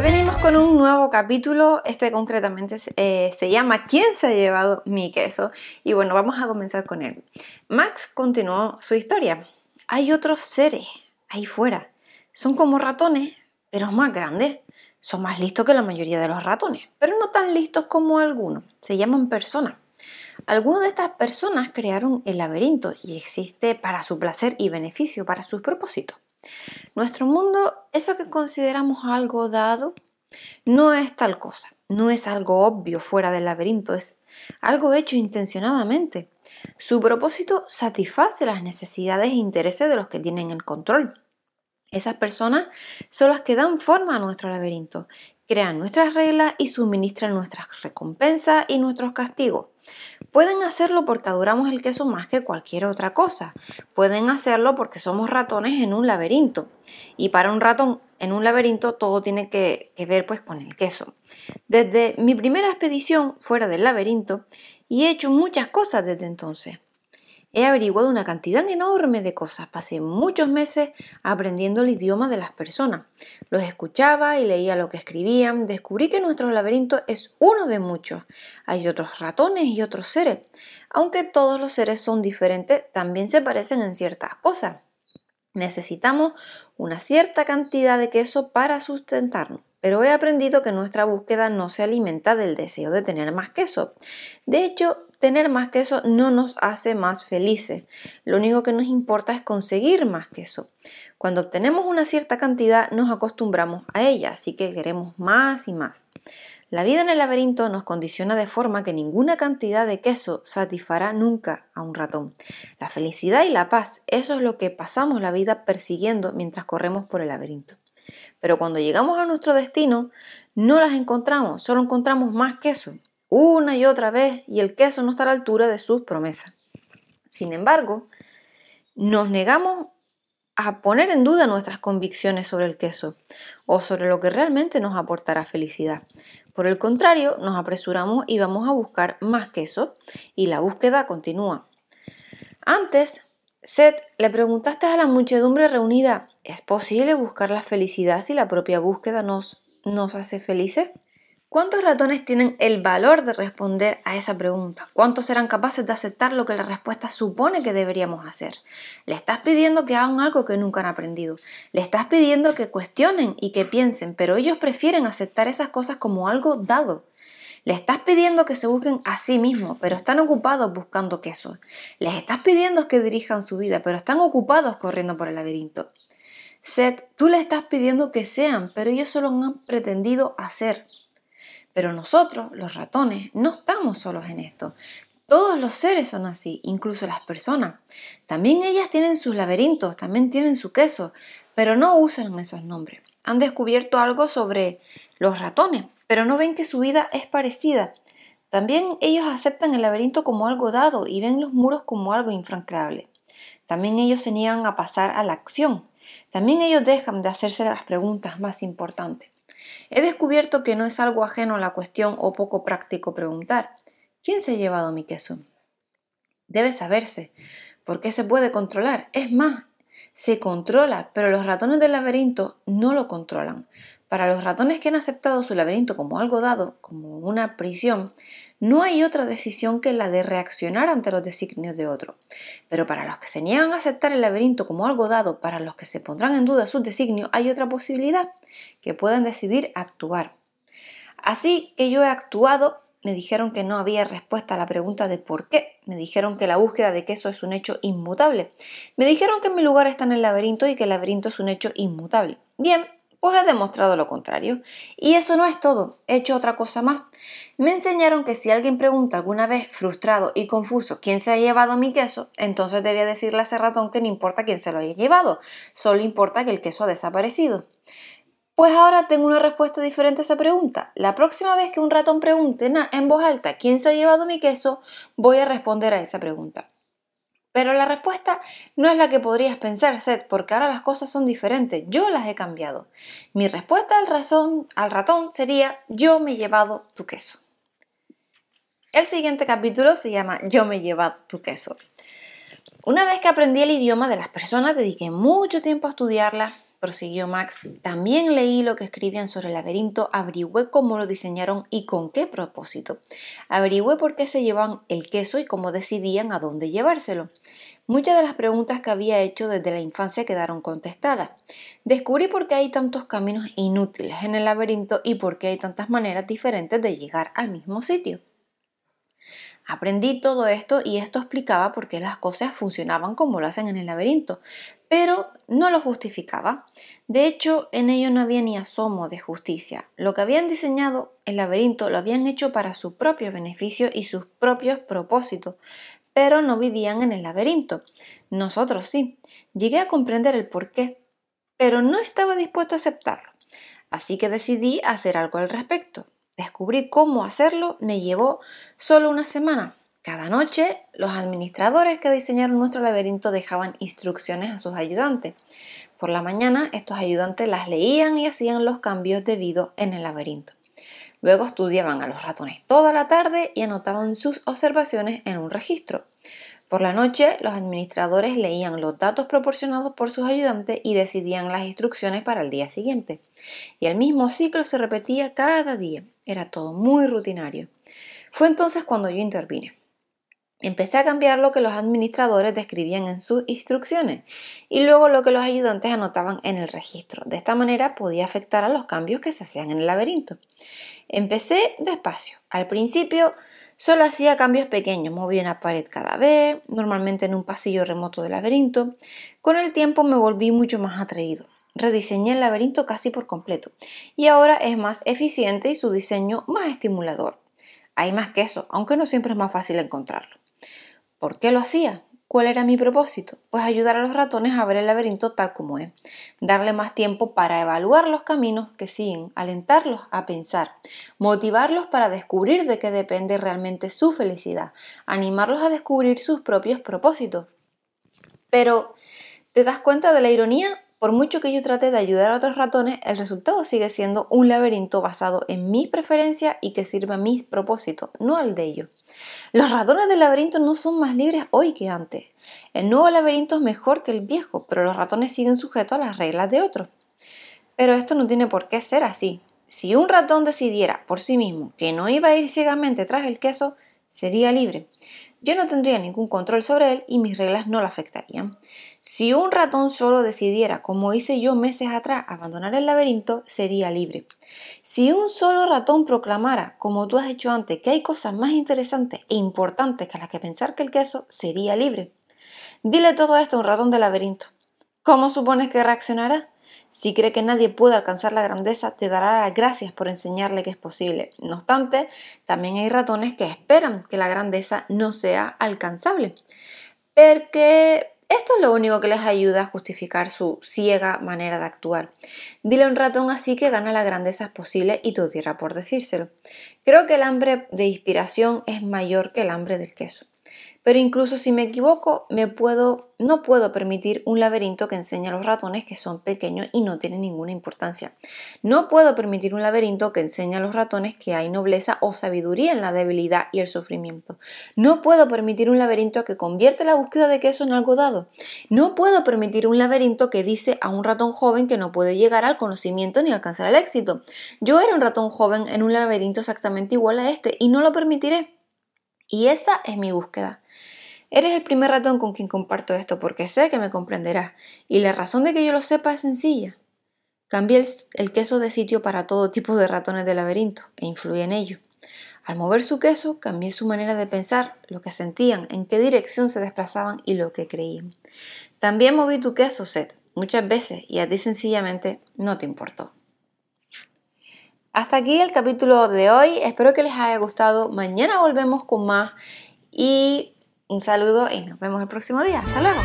Hoy venimos con un nuevo capítulo, este concretamente eh, se llama ¿Quién se ha llevado mi queso? Y bueno, vamos a comenzar con él. Max continuó su historia. Hay otros seres ahí fuera. Son como ratones, pero más grandes. Son más listos que la mayoría de los ratones, pero no tan listos como algunos. Se llaman personas. Algunas de estas personas crearon el laberinto y existe para su placer y beneficio, para sus propósitos. Nuestro mundo, eso que consideramos algo dado, no es tal cosa, no es algo obvio fuera del laberinto, es algo hecho intencionadamente. Su propósito satisface las necesidades e intereses de los que tienen el control. Esas personas son las que dan forma a nuestro laberinto, crean nuestras reglas y suministran nuestras recompensas y nuestros castigos. Pueden hacerlo porque adoramos el queso más que cualquier otra cosa. Pueden hacerlo porque somos ratones en un laberinto. Y para un ratón en un laberinto todo tiene que, ver pues con el queso. Desde mi primera expedición fuera del laberinto y he hecho muchas cosas desde entonces. He averiguado una cantidad enorme de cosas. Pasé muchos meses aprendiendo el idioma de las personas. Los escuchaba y leía lo que escribían. Descubrí que nuestro laberinto es uno de muchos. Hay otros ratones y otros seres. Aunque todos los seres son diferentes, también se parecen en ciertas cosas. Necesitamos una cierta cantidad de queso para sustentarnos pero he aprendido que nuestra búsqueda no se alimenta del deseo de tener más queso. De hecho, tener más queso no nos hace más felices. Lo único que nos importa es conseguir más queso. Cuando obtenemos una cierta cantidad nos acostumbramos a ella, así que queremos más y más. La vida en el laberinto nos condiciona de forma que ninguna cantidad de queso satisfará nunca a un ratón. La felicidad y la paz, eso es lo que pasamos la vida persiguiendo mientras corremos por el laberinto. Pero cuando llegamos a nuestro destino, no las encontramos, solo encontramos más queso, una y otra vez, y el queso no está a la altura de sus promesas. Sin embargo, nos negamos a poner en duda nuestras convicciones sobre el queso o sobre lo que realmente nos aportará felicidad. Por el contrario, nos apresuramos y vamos a buscar más queso y la búsqueda continúa. Antes Seth, le preguntaste a la muchedumbre reunida, ¿es posible buscar la felicidad si la propia búsqueda nos, nos hace felices? ¿Cuántos ratones tienen el valor de responder a esa pregunta? ¿Cuántos serán capaces de aceptar lo que la respuesta supone que deberíamos hacer? Le estás pidiendo que hagan algo que nunca han aprendido. Le estás pidiendo que cuestionen y que piensen, pero ellos prefieren aceptar esas cosas como algo dado. Le estás pidiendo que se busquen a sí mismos, pero están ocupados buscando queso. Les estás pidiendo que dirijan su vida, pero están ocupados corriendo por el laberinto. Seth, tú le estás pidiendo que sean, pero ellos solo han pretendido hacer. Pero nosotros, los ratones, no estamos solos en esto. Todos los seres son así, incluso las personas. También ellas tienen sus laberintos, también tienen su queso, pero no usan esos nombres. Han descubierto algo sobre los ratones, pero no ven que su vida es parecida. También ellos aceptan el laberinto como algo dado y ven los muros como algo infranqueable. También ellos se niegan a pasar a la acción. También ellos dejan de hacerse las preguntas más importantes. He descubierto que no es algo ajeno a la cuestión o poco práctico preguntar, ¿quién se ha llevado mi queso? Debe saberse, porque se puede controlar. Es más, se controla, pero los ratones del laberinto no lo controlan. Para los ratones que han aceptado su laberinto como algo dado, como una prisión, no hay otra decisión que la de reaccionar ante los designios de otro. Pero para los que se niegan a aceptar el laberinto como algo dado, para los que se pondrán en duda sus designios, hay otra posibilidad, que puedan decidir actuar. Así que yo he actuado, me dijeron que no había respuesta a la pregunta de por qué, me dijeron que la búsqueda de queso es un hecho inmutable, me dijeron que mi lugar está en el laberinto y que el laberinto es un hecho inmutable. Bien, pues he demostrado lo contrario. Y eso no es todo, he hecho otra cosa más. Me enseñaron que si alguien pregunta alguna vez frustrado y confuso quién se ha llevado mi queso, entonces debía decirle a ese ratón que no importa quién se lo haya llevado, solo importa que el queso ha desaparecido. Pues ahora tengo una respuesta diferente a esa pregunta. La próxima vez que un ratón pregunte en voz alta quién se ha llevado mi queso, voy a responder a esa pregunta. Pero la respuesta no es la que podrías pensar, Seth, porque ahora las cosas son diferentes. Yo las he cambiado. Mi respuesta al, al ratón sería yo me he llevado tu queso. El siguiente capítulo se llama Yo me he llevado tu queso. Una vez que aprendí el idioma de las personas, dediqué mucho tiempo a estudiarla, prosiguió Max, también leí lo que escribían sobre el laberinto, averigüé cómo lo diseñaron y con qué propósito. Averigüé por qué se llevaban el queso y cómo decidían a dónde llevárselo. Muchas de las preguntas que había hecho desde la infancia quedaron contestadas. Descubrí por qué hay tantos caminos inútiles en el laberinto y por qué hay tantas maneras diferentes de llegar al mismo sitio. Aprendí todo esto y esto explicaba por qué las cosas funcionaban como lo hacen en el laberinto, pero no lo justificaba. De hecho, en ello no había ni asomo de justicia. Lo que habían diseñado el laberinto lo habían hecho para su propio beneficio y sus propios propósitos, pero no vivían en el laberinto. Nosotros sí. Llegué a comprender el por qué, pero no estaba dispuesto a aceptarlo. Así que decidí hacer algo al respecto. Descubrí cómo hacerlo me llevó solo una semana. Cada noche, los administradores que diseñaron nuestro laberinto dejaban instrucciones a sus ayudantes. Por la mañana, estos ayudantes las leían y hacían los cambios debidos en el laberinto. Luego estudiaban a los ratones toda la tarde y anotaban sus observaciones en un registro. Por la noche, los administradores leían los datos proporcionados por sus ayudantes y decidían las instrucciones para el día siguiente. Y el mismo ciclo se repetía cada día. Era todo muy rutinario. Fue entonces cuando yo intervine. Empecé a cambiar lo que los administradores describían en sus instrucciones y luego lo que los ayudantes anotaban en el registro. De esta manera podía afectar a los cambios que se hacían en el laberinto. Empecé despacio. Al principio Solo hacía cambios pequeños, movía una pared cada vez, normalmente en un pasillo remoto del laberinto. Con el tiempo me volví mucho más atrevido. Rediseñé el laberinto casi por completo y ahora es más eficiente y su diseño más estimulador. Hay más queso, aunque no siempre es más fácil encontrarlo. ¿Por qué lo hacía? ¿Cuál era mi propósito? Pues ayudar a los ratones a ver el laberinto tal como es, darle más tiempo para evaluar los caminos que siguen, alentarlos a pensar, motivarlos para descubrir de qué depende realmente su felicidad, animarlos a descubrir sus propios propósitos. Pero, ¿te das cuenta de la ironía? Por mucho que yo trate de ayudar a otros ratones, el resultado sigue siendo un laberinto basado en mi preferencia y que sirva a mis propósitos, no al de ellos. Los ratones del laberinto no son más libres hoy que antes. El nuevo laberinto es mejor que el viejo, pero los ratones siguen sujetos a las reglas de otros. Pero esto no tiene por qué ser así. Si un ratón decidiera por sí mismo que no iba a ir ciegamente tras el queso, sería libre. Yo no tendría ningún control sobre él y mis reglas no lo afectarían. Si un ratón solo decidiera, como hice yo meses atrás, abandonar el laberinto, sería libre. Si un solo ratón proclamara, como tú has hecho antes, que hay cosas más interesantes e importantes que las que pensar que el queso, sería libre. Dile todo esto a un ratón de laberinto. ¿Cómo supones que reaccionará? Si cree que nadie puede alcanzar la grandeza, te dará las gracias por enseñarle que es posible. No obstante, también hay ratones que esperan que la grandeza no sea alcanzable. Porque esto es lo único que les ayuda a justificar su ciega manera de actuar. Dile a un ratón así que gana la grandeza es posible y todo tierra por decírselo. Creo que el hambre de inspiración es mayor que el hambre del queso. Pero incluso si me equivoco, me puedo, no puedo permitir un laberinto que enseñe a los ratones que son pequeños y no tienen ninguna importancia. No puedo permitir un laberinto que enseñe a los ratones que hay nobleza o sabiduría en la debilidad y el sufrimiento. No puedo permitir un laberinto que convierte la búsqueda de queso en algo dado. No puedo permitir un laberinto que dice a un ratón joven que no puede llegar al conocimiento ni alcanzar el éxito. Yo era un ratón joven en un laberinto exactamente igual a este y no lo permitiré. Y esa es mi búsqueda. Eres el primer ratón con quien comparto esto porque sé que me comprenderás. Y la razón de que yo lo sepa es sencilla. Cambié el, queso de sitio para todo tipo de ratones de laberinto e influí en ello. Al mover su queso, cambié su manera de pensar, lo que sentían, en qué dirección se desplazaban y lo que creían. También moví tu queso, Seth, muchas veces y a ti sencillamente no te importó. Hasta aquí el capítulo de hoy. Espero que les haya gustado. Mañana volvemos con más y un saludo y nos vemos el próximo día. Hasta luego.